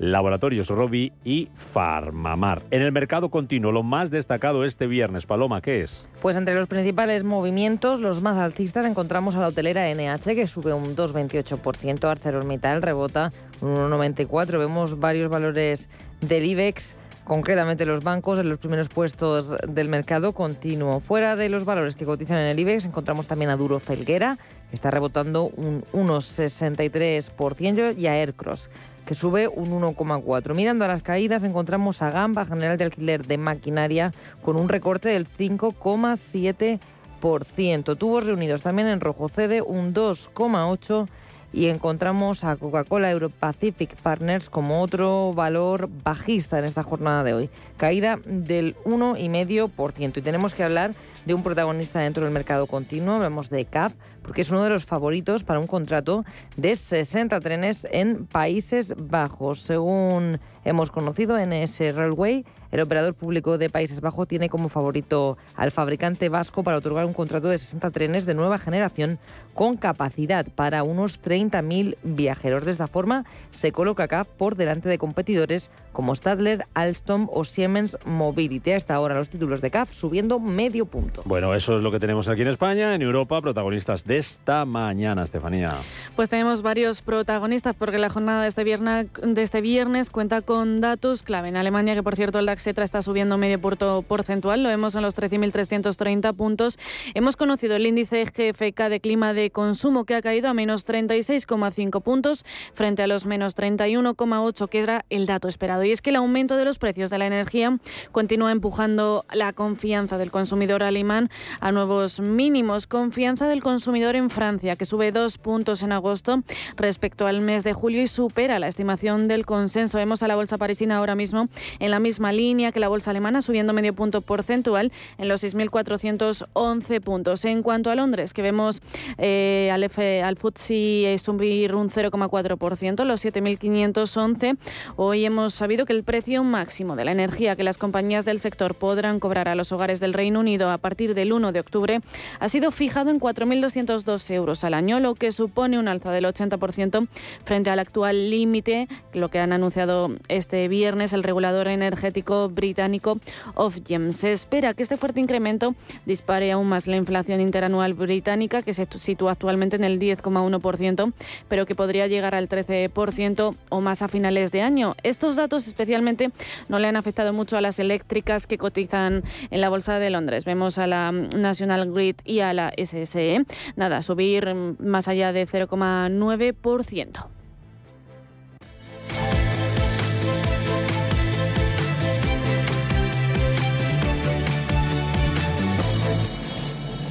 Laboratorios Robi y Farmamar. En el mercado continuo, lo más destacado este viernes, Paloma, ¿qué es? Pues entre los principales movimientos, los más alcistas, encontramos a la hotelera NH, que sube un 2,28%, ArcelorMittal rebota un 1,94%, vemos varios valores del IBEX concretamente los bancos en los primeros puestos del mercado continuo. Fuera de los valores que cotizan en el IBEX, encontramos también a Duro Felguera, que está rebotando un 1,63%, y a Aircross, que sube un 1,4%. Mirando a las caídas, encontramos a Gamba, General de Alquiler de Maquinaria, con un recorte del 5,7%. Tubos reunidos también en rojo, cede un 2,8% y encontramos a Coca-Cola Europacific Partners como otro valor bajista en esta jornada de hoy, caída del 1,5%. Y tenemos que hablar de un protagonista dentro del mercado continuo, hablamos de CAF, porque es uno de los favoritos para un contrato de 60 trenes en Países Bajos. Según hemos conocido, NS Railway, el operador público de Países Bajos tiene como favorito al fabricante vasco para otorgar un contrato de 60 trenes de nueva generación con capacidad para unos 30.000 viajeros. De esta forma, se coloca acá por delante de competidores como Stadler, Alstom o Siemens Mobility. Hasta ahora los títulos de CAF subiendo medio punto. Bueno, eso es lo que tenemos aquí en España, en Europa, protagonistas de esta mañana, Estefanía. Pues tenemos varios protagonistas porque la jornada de este viernes, de este viernes cuenta con datos clave. En Alemania, que por cierto el DAX está subiendo medio punto porcentual, lo vemos en los 13.330 puntos. Hemos conocido el índice GFK de clima de consumo que ha caído a menos 36,5 puntos frente a los menos 31,8 que era el dato esperado. Y es que el aumento de los precios de la energía continúa empujando la confianza del consumidor alemán a nuevos mínimos. Confianza del consumidor en Francia, que sube dos puntos en agosto respecto al mes de julio y supera la estimación del consenso. Vemos a la bolsa parisina ahora mismo en la misma línea que la bolsa alemana, subiendo medio punto porcentual en los 6.411 puntos. En cuanto a Londres, que vemos eh, al, F, al FTSE subir un 0,4%, los 7.511, hoy hemos sabido que el precio máximo de la energía que las compañías del sector podrán cobrar a los hogares del Reino Unido a partir del 1 de octubre ha sido fijado en 4.202 euros al año, lo que supone un alza del 80% frente al actual límite, lo que han anunciado este viernes el regulador energético británico Ofgem. Se espera que este fuerte incremento dispare aún más la inflación interanual británica, que se sitúa actualmente en el 10,1%, pero que podría llegar al 13% o más a finales de año. Estos datos especialmente no le han afectado mucho a las eléctricas que cotizan en la Bolsa de Londres. Vemos a la National Grid y a la SSE. Nada, subir más allá de 0,9%.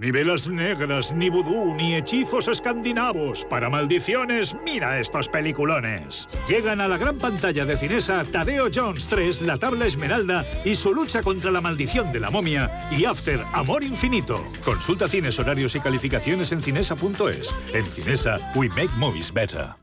Ni velas negras, ni vudú, ni hechizos escandinavos. Para maldiciones, mira estos peliculones. Llegan a la gran pantalla de Cinesa Tadeo Jones 3, La Tabla Esmeralda y su lucha contra la maldición de la momia y After Amor Infinito. Consulta cines, horarios y calificaciones en cinesa.es. En Cinesa, we make movies better.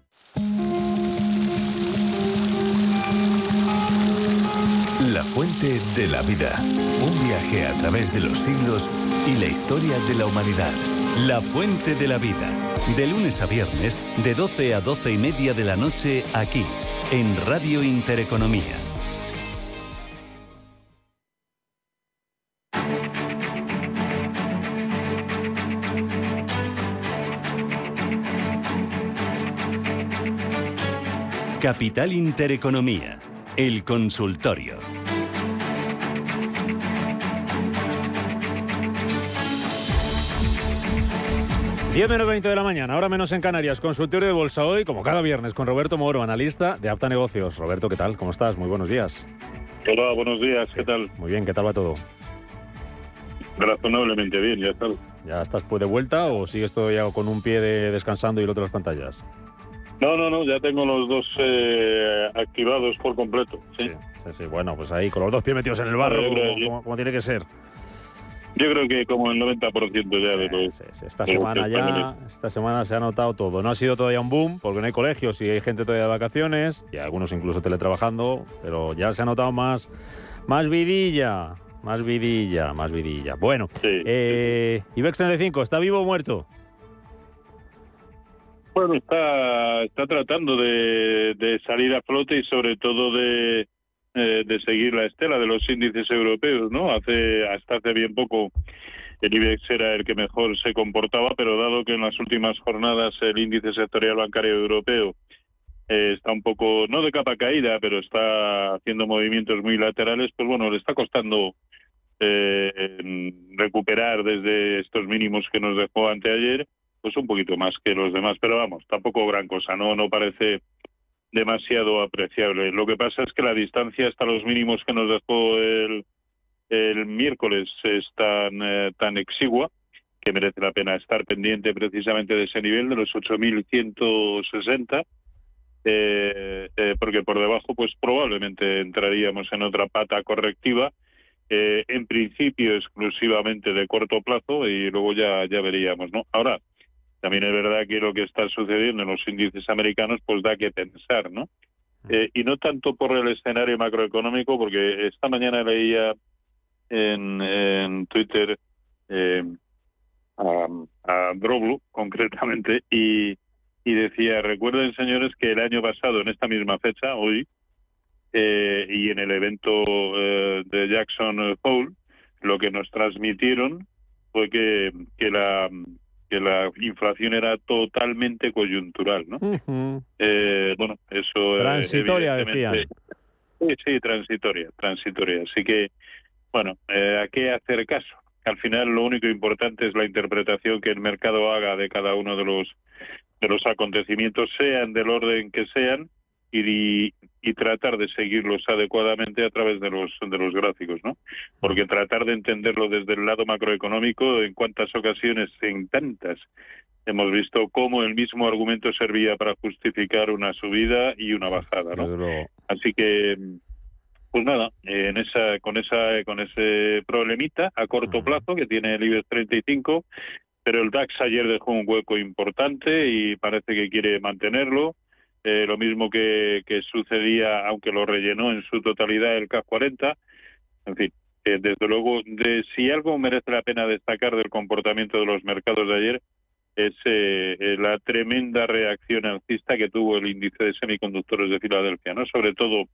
La fuente de la vida. Un viaje a través de los siglos y la historia de la humanidad. La fuente de la vida. De lunes a viernes, de 12 a 12 y media de la noche, aquí, en Radio Intereconomía. Capital Intereconomía, el consultorio. 10 menos 20 de la mañana, ahora menos en Canarias, consultorio de bolsa hoy, como cada viernes, con Roberto Moro, analista de Apta Negocios. Roberto, ¿qué tal? ¿Cómo estás? Muy buenos días. Hola, buenos días, ¿qué tal? Muy bien, ¿qué tal va todo? Razonablemente bien, ya estás. ¿Ya estás pues de vuelta o sigues todavía con un pie de descansando y el otro en las pantallas? No, no, no, ya tengo los dos eh, activados por completo. ¿sí? Sí, sí, bueno, pues ahí con los dos pies metidos en el barro, como tiene que ser. Yo creo que como el 90% ya de los... Esta de los semana ya, esta semana se ha notado todo. No ha sido todavía un boom, porque no hay colegios y hay gente todavía de vacaciones, y algunos incluso teletrabajando, pero ya se ha notado más, más vidilla, más vidilla, más vidilla. Bueno, eh, IBEX 35, ¿está vivo o muerto? Bueno, está, está tratando de, de salir a flote y sobre todo de, eh, de seguir la estela de los índices europeos, ¿no? Hace hasta hace bien poco el IBEX era el que mejor se comportaba, pero dado que en las últimas jornadas el índice sectorial bancario europeo eh, está un poco, no de capa caída, pero está haciendo movimientos muy laterales, pues bueno, le está costando eh, recuperar desde estos mínimos que nos dejó anteayer, pues un poquito más que los demás, pero vamos, tampoco gran cosa, no, no parece demasiado apreciable. Lo que pasa es que la distancia hasta los mínimos que nos dejó el, el miércoles es tan, eh, tan exigua que merece la pena estar pendiente precisamente de ese nivel de los 8.160 eh, eh, porque por debajo pues probablemente entraríamos en otra pata correctiva eh, en principio exclusivamente de corto plazo y luego ya ya veríamos no ahora también es verdad que lo que está sucediendo en los índices americanos pues da que pensar no Eh, y no tanto por el escenario macroeconómico porque esta mañana leía en, en Twitter eh, a, a Droblu concretamente y y decía, recuerden señores que el año pasado, en esta misma fecha, hoy, eh, y en el evento eh, de Jackson Hole, lo que nos transmitieron fue que, que la que la inflación era totalmente coyuntural, ¿no? Eh, bueno, eso eh, Transitoria, evidentemente- Sí, sí, transitoria, transitoria. Así que, bueno, eh, ¿a qué hacer caso? Al final lo único importante es la interpretación que el mercado haga de cada uno de los de los acontecimientos, sean del orden que sean, y, y tratar de seguirlos adecuadamente a través de los de los gráficos, ¿no? Porque tratar de entenderlo desde el lado macroeconómico, en cuántas ocasiones, en tantas, hemos visto cómo el mismo argumento servía para justificar una subida y una bajada, ¿no? Así que pues nada, en esa con esa con ese problemita a corto plazo que tiene el IBEX 35, pero el DAX ayer dejó un hueco importante y parece que quiere mantenerlo. Eh, lo mismo que, que sucedía, aunque lo rellenó en su totalidad el CAC 40. En fin, eh, desde luego, de, si algo merece la pena destacar del comportamiento de los mercados de ayer es eh, eh, la tremenda reacción alcista que tuvo el índice de semiconductores de Filadelfia, no sobre todo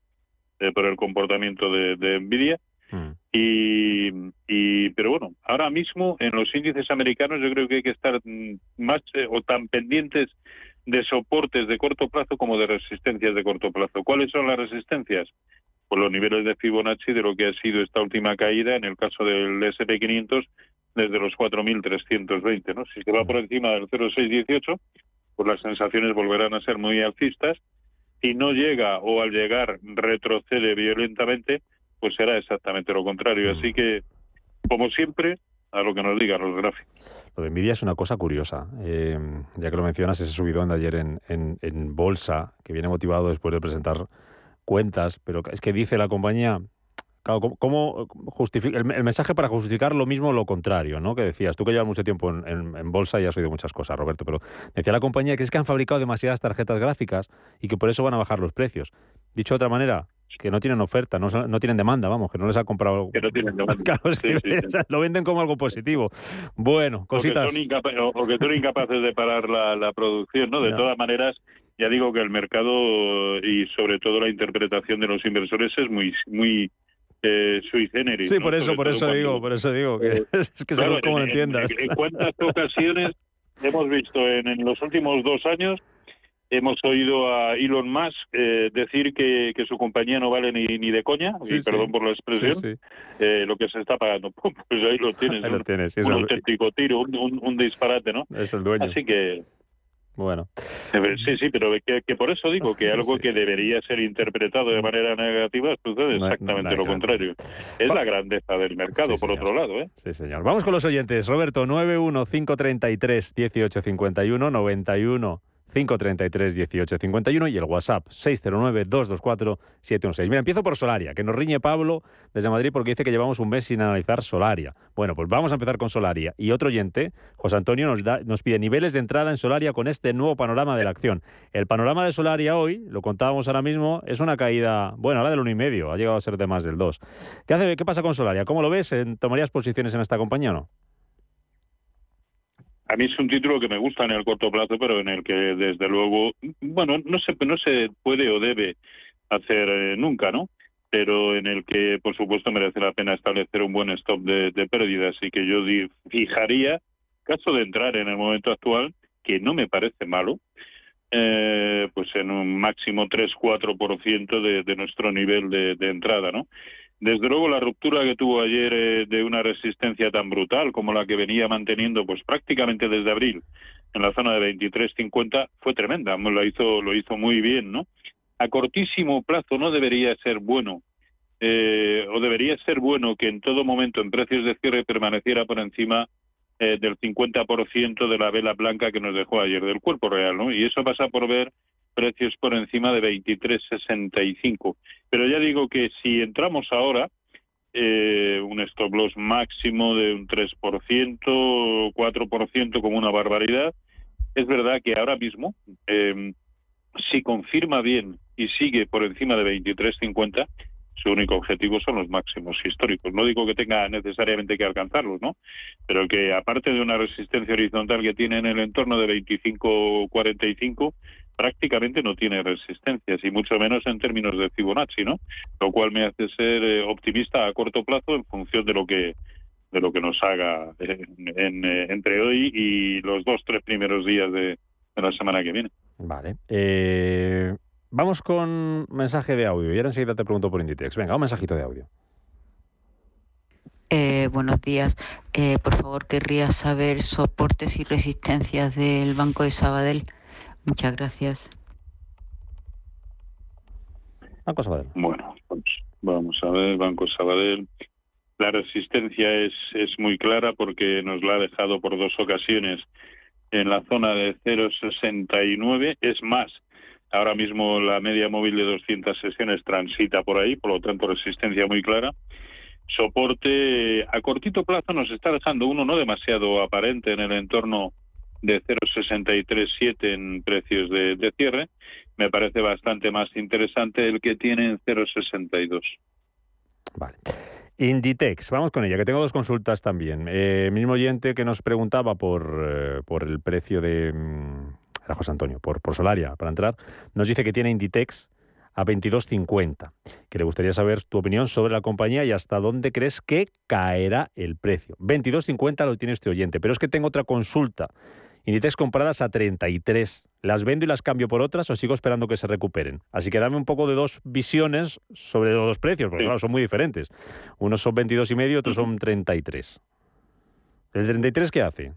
eh, por el comportamiento de, de Nvidia. Y, y pero bueno, ahora mismo en los índices americanos yo creo que hay que estar mm, más eh, o tan pendientes de soportes de corto plazo como de resistencias de corto plazo. ¿Cuáles son las resistencias? Pues los niveles de Fibonacci de lo que ha sido esta última caída en el caso del SP500 desde los 4.320, ¿no? Si se va por encima del 0,618, pues las sensaciones volverán a ser muy alcistas. Si no llega o al llegar retrocede violentamente, pues será exactamente lo contrario. Así que, como siempre, a lo que nos digan los gráficos. Lo de Nvidia es una cosa curiosa. Eh, ya que lo mencionas, ese subidón de ayer en, en, en bolsa, que viene motivado después de presentar cuentas, pero es que dice la compañía Claro, ¿cómo, justifica, el, mensaje para justificar lo mismo o lo contrario, ¿no? Que decías, tú que llevas mucho tiempo en, bolsa y has oído muchas cosas, Roberto, pero decía la compañía que es que han fabricado demasiadas tarjetas gráficas y que por eso van a bajar los precios. Dicho de otra manera, que no tienen oferta, no, no tienen demanda, vamos, que no les ha comprado. Que no tienen demanda. Claro, es que lo venden como algo positivo. Bueno, cositas. O que son, o, que son incapaces de parar la, producción, ¿no? De todas maneras, ya digo que el mercado y sobre todo la interpretación de los inversores es muy, muy eh, sui generis. Sí, por eso, por eso digo, por eso digo, que eh, es que según como lo entiendas. En, cuántas ocasiones hemos visto en, los últimos dos años hemos oído a Elon Musk eh, decir que, que, su compañía no vale ni, ni de coña, y perdón por la expresión, eh, lo que se está pagando. Pues ahí lo tienes. Ahí lo tienes un, auténtico tiro, un, un, disparate, ¿no? Es el dueño. Así que bueno. Sí, sí, pero que, por eso digo que algo que debería ser interpretado de manera negativa sucede exactamente lo contrario. Es la grandeza del mercado, por otro lado. ¿eh? Sí, señor. Vamos con los oyentes. Roberto, 91533 1851 91 533 1851 y el WhatsApp 609 224 716. Mira, empiezo por Solaria, que nos riñe Pablo desde Madrid porque dice que llevamos un mes sin analizar Solaria. Bueno, pues vamos a empezar con Solaria. Y otro oyente, José Antonio, nos, da, nos pide niveles de entrada en Solaria con este nuevo panorama de la acción. El panorama de Solaria hoy, lo contábamos ahora mismo, es una caída, bueno, ahora del 1,5, ha llegado a ser de más del 2. ¿Qué, hace, qué pasa con Solaria? ¿Cómo lo ves? ¿Tomarías posiciones en esta compañía o no? A mí es un título que me gusta en el corto plazo, pero en el que desde luego, bueno, no se, no se puede o debe hacer eh, nunca, ¿no? Pero en el que, por supuesto, merece la pena establecer un buen stop de, pérdidas y que yo fijaría, caso de entrar en el momento actual, que no me parece malo, eh, pues en un máximo 3-4% de, de nuestro nivel de, de entrada, ¿no? Desde luego la ruptura que tuvo ayer eh, de una resistencia tan brutal como la que venía manteniendo pues prácticamente desde abril en la zona de 23.50 fue tremenda, lo hizo lo hizo muy bien, ¿no? A cortísimo plazo no debería ser bueno eh, o debería ser bueno que en todo momento en precios de cierre permaneciera por encima eh, del 50% de la vela blanca que nos dejó ayer del cuerpo real, ¿no? Y eso pasa por ver precios por encima de 23.65. Pero ya digo que si entramos ahora, eh, un stop loss máximo de un 3%, 4% como una barbaridad, es verdad que ahora mismo, eh, si confirma bien y sigue por encima de 23.50, su único objetivo son los máximos históricos. No digo que tenga necesariamente que alcanzarlos, ¿no? Pero que aparte de una resistencia horizontal que tiene en el entorno de 25-45, prácticamente no tiene resistencias y mucho menos en términos de Fibonacci, ¿no? Lo cual me hace ser eh, optimista a corto plazo en función de lo que de lo que nos haga en, eh, entre hoy y los dos tres primeros días de, la semana que viene. Vale. Eh, vamos con mensaje de audio y ahora enseguida te pregunto por Inditex. Venga, un mensajito de audio. buenos días. por favor, querría saber soportes y resistencias del Banco de Sabadell. Muchas gracias. Banco Sabadell. Bueno, pues vamos a ver, Banco Sabadell. La resistencia es, es muy clara porque nos la ha dejado por dos ocasiones en la zona de 0,69. Es más, ahora mismo la media móvil de 200 sesiones transita por ahí, por lo tanto resistencia muy clara. Soporte a cortito plazo nos está dejando uno no demasiado aparente en el entorno de 0,637 en precios de, cierre, me parece bastante más interesante el que tiene en 0,62. Vale. Inditex, vamos con ella, que tengo dos consultas también. Eh, mismo oyente que nos preguntaba por, eh, por el precio de... Mm, era José Antonio, por, por Solaria, para entrar, nos dice que tiene Inditex a 22.50, que le gustaría saber tu opinión sobre la compañía y hasta dónde crees que caerá el precio. 22.50 lo tiene este oyente, pero es que tengo otra consulta Inditex compradas a 33. ¿Las vendo y las cambio por otras o sigo esperando que se recuperen? Así que dame un poco de dos visiones sobre los dos precios, porque claro, son muy diferentes. Unos son 22 y medio, otros son 33. ¿El 33 qué hace?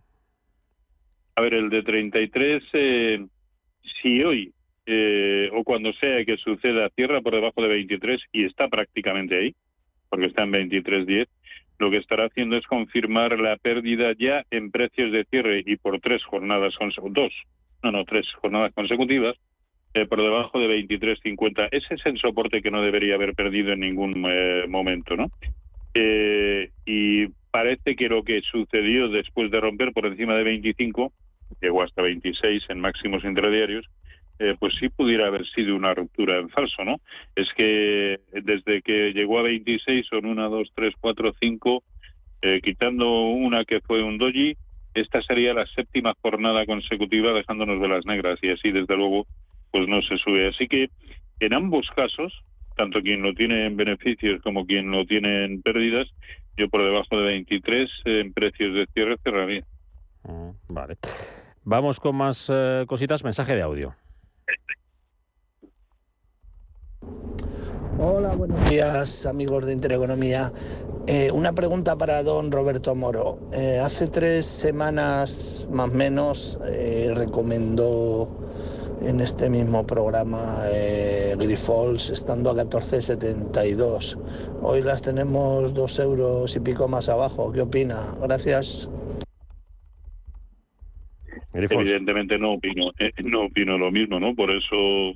A ver, el de 33, eh, si hoy eh, o cuando sea que suceda cierra por debajo de 23 y está prácticamente ahí, porque está en 23.10, lo que estará haciendo es confirmar la pérdida ya en precios de cierre y por tres jornadas dos, no, no, tres jornadas consecutivas, eh, por debajo de 23.50. Ese es el soporte que no debería haber perdido en ningún eh, momento, ¿no? Eh, y parece que lo que sucedió después de romper por encima de 25, llegó hasta 26 en máximos intradiarios, pues sí pudiera haber sido una ruptura en falso, ¿no? Es que desde que llegó a 26 son una, dos, tres, cuatro, cinco, quitando una que fue un doji, esta sería la séptima jornada consecutiva dejándonos de las negras y así desde luego pues no se sube. Así que en ambos casos, tanto quien lo tiene en beneficios como quien lo tiene en pérdidas, yo por debajo de 23 en precios de cierre cerraría. Mm, vale. Vamos con más eh, cositas. Mensaje de audio. Hola, buenos días amigos de Intereconomía. Eh, una pregunta para don Roberto Moro. Eh, hace tres semanas más o menos recomendó en este mismo programa eh, Grifols estando a 14,72. Hoy las tenemos dos euros y pico más abajo. ¿Qué opina? Gracias. Evidentemente no opino, eh, no opino lo mismo, ¿no? Por eso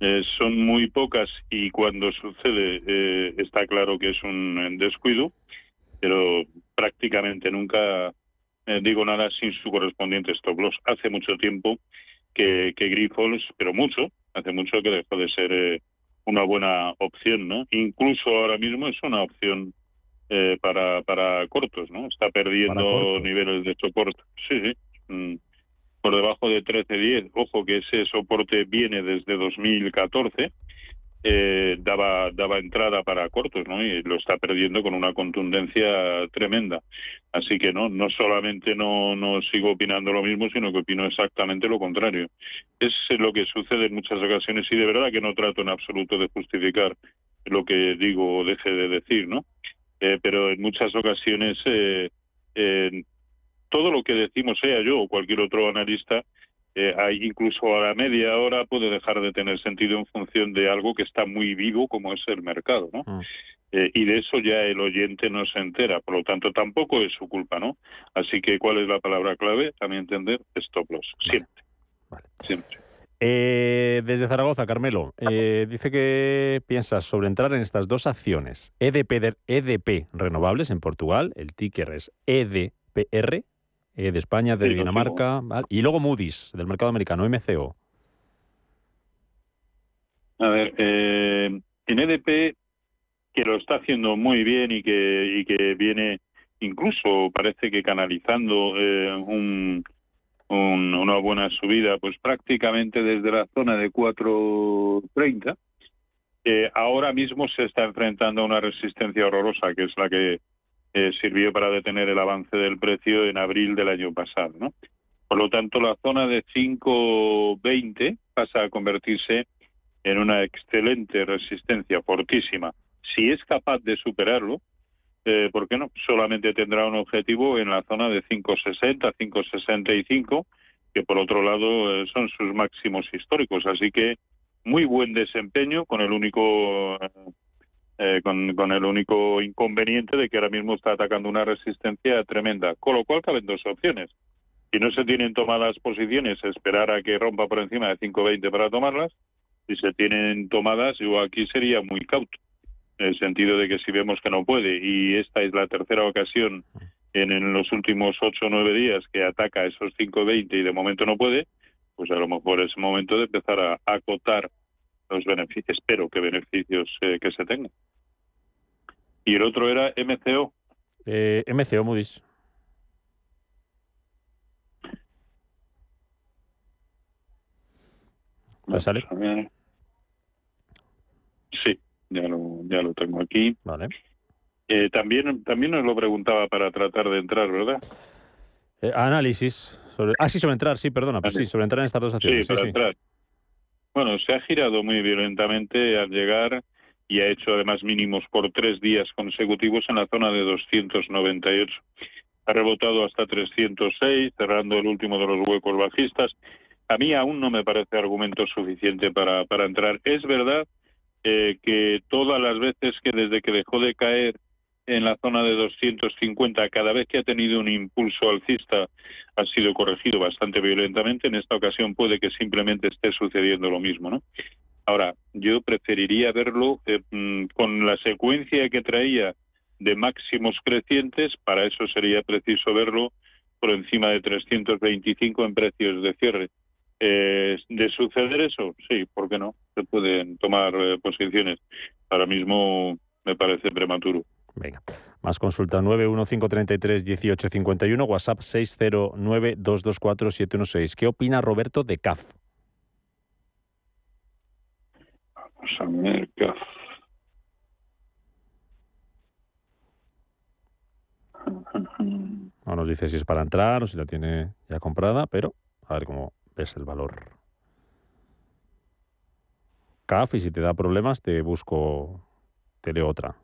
eh, son muy pocas y cuando sucede eh, está claro que es un descuido, pero prácticamente nunca digo nada sin su correspondiente stop loss. Hace mucho tiempo que, que Grifols, pero mucho, hace mucho que dejó de ser eh, una buena opción, ¿no? Incluso ahora mismo es una opción eh, para, para cortos, ¿no? Está perdiendo niveles de soporte. Sí, sí. Mm. Por debajo de 13.10. Ojo que ese soporte viene desde 2014 eh, daba daba entrada para cortos no y lo está perdiendo con una contundencia tremenda. Así que no no solamente no no sigo opinando lo mismo sino que opino exactamente lo contrario. Es lo que sucede en muchas ocasiones y de verdad que no trato en absoluto de justificar lo que digo o deje de decir no eh, pero en muchas ocasiones eh, todo lo que decimos sea yo o cualquier otro analista eh, hay incluso a la media hora puede dejar de tener sentido en función de algo que está muy vivo como es el mercado, ¿no? Mm. Eh, y de eso ya el oyente no se entera, por lo tanto tampoco es su culpa, ¿no? Así que ¿cuál es la palabra clave? También entender stop loss, siempre, siempre. Eh, desde Zaragoza, Carmelo, dice que piensas sobre entrar en estas dos acciones, EDP, EDP Renovables en Portugal, el ticker es EDPR, eh, de España, de Dinamarca, y luego Moody's, del mercado americano, MCO. A ver, eh, en EDP, que lo está haciendo muy bien y que, y que viene incluso parece que canalizando eh, un, una buena subida, pues prácticamente desde la zona de 4.30, eh, ahora mismo se está enfrentando a una resistencia horrorosa, que es la que eh, sirvió para detener el avance del precio en abril del año pasado. ¿no? Por lo tanto, la zona de 5.20 pasa a convertirse en una excelente resistencia fortísima. Si es capaz de superarlo, eh, ¿por qué no? Solamente tendrá un objetivo en la zona de 5.60, 5.65, que por otro lado eh, son sus máximos históricos. Así que muy buen desempeño con el único eh, con, el único inconveniente de que ahora mismo está atacando una resistencia tremenda. Con lo cual caben dos opciones. Si no se tienen tomadas posiciones, esperar a que rompa por encima de 5.20 para tomarlas. Si se tienen tomadas, yo aquí sería muy cauto. En el sentido de que si vemos que no puede, y esta es la tercera ocasión en, los últimos 8 o 9 días que ataca esos 5.20 y de momento no puede, pues a lo mejor es momento de empezar a acotar los beneficios, espero que beneficios eh, que se tengan. Y el otro era MCO. Eh, MCO, Moody's. ¿Me sale? Sí, ya lo, ya lo tengo aquí. Vale. Eh, también, también nos lo preguntaba para tratar de entrar, ¿verdad? Eh, análisis. Sobre, ah, sí, sobre entrar, sí, perdona. Pues sí, sobre entrar en estas dos acciones. Sí, para entrar. Bueno, se ha girado muy violentamente al llegar y ha hecho además mínimos por tres días consecutivos en la zona de 298. Ha rebotado hasta 306, cerrando el último de los huecos bajistas. A mí aún no me parece argumento suficiente para, para entrar. Es verdad eh, que todas las veces que desde que dejó de caer en la zona de 250 cada vez que ha tenido un impulso alcista ha sido corregido bastante violentamente. En esta ocasión puede que simplemente esté sucediendo lo mismo, ¿no? Ahora, yo preferiría verlo eh, mm, con la secuencia que traía de máximos crecientes, para eso sería preciso verlo por encima de 325 en precios de cierre. Eh, de suceder eso, sí, ¿por qué no? Se pueden tomar eh, posiciones. Ahora mismo me parece prematuro. Venga. Más consulta 915331851, WhatsApp 609224716. ¿Qué opina Roberto de CAF? Vamos a ver, CAF. No nos dice si es para entrar o si la tiene ya comprada, pero a ver cómo ves el valor. CAF y si te da problemas te busco, te leo otra.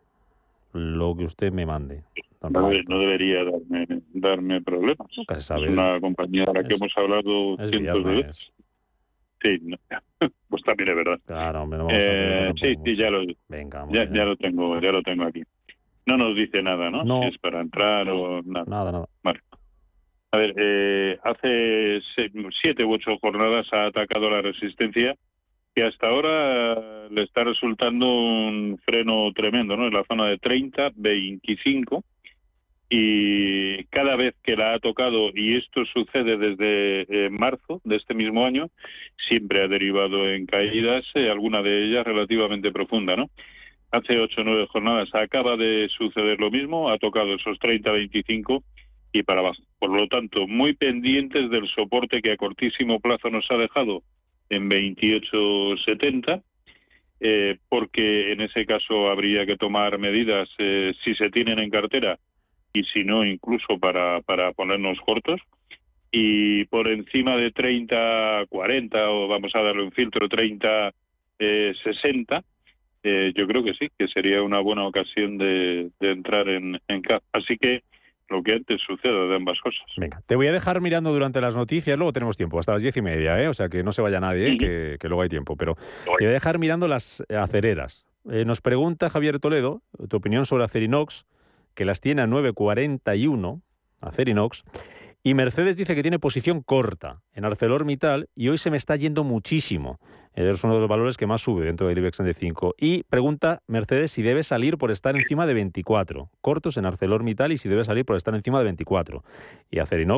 Lo que usted me mande. No, debería darme, darme problemas. Es una compañía a la que hemos hablado cientos de veces. Sí, pues también es verdad. Claro, eh, sí, sí, ya lo, Venga, ya, ya, lo tengo, ya lo tengo aquí. No nos dice nada, ¿no? No. Si es para entrar o nada. Nada, nada. Vale. A ver, eh, hace siete u ocho jornadas ha atacado la resistencia que hasta ahora le está resultando un freno tremendo, ¿no? En la zona de 30, 25 y cada vez que la ha tocado, y esto sucede desde eh, marzo de este mismo año, siempre ha derivado en caídas, eh, alguna de ellas relativamente profunda, ¿no? Hace ocho o nueve jornadas acaba de suceder lo mismo, ha tocado esos 30-25 y para abajo. Por lo tanto, muy pendientes del soporte que a cortísimo plazo nos ha dejado en 28.70, eh, porque en ese caso habría que tomar medidas eh, si se tienen en cartera y si no, incluso para, para ponernos cortos. Y por encima de 30, 40, o vamos a darle un filtro 30, 60, eh, yo creo que sí, que sería una buena ocasión de, entrar en, en CAP. Así que lo que antes suceda de ambas cosas. Venga, te voy a dejar mirando durante las noticias, luego tenemos tiempo, hasta las diez y media, ¿eh? o sea que no se vaya nadie, que, luego hay tiempo, pero te voy a dejar mirando las acereras. Eh, nos pregunta Javier Toledo tu opinión sobre Acerinox, que las tiene a 9.41, Acerinox, y Mercedes dice que tiene posición corta en ArcelorMittal y hoy se me está yendo muchísimo. Es uno de los valores que más sube dentro del IBEX 35. Y pregunta Mercedes si debe salir por estar encima de 24. Cortos en ArcelorMittal y si debe salir por estar encima de 24. Y Acerinox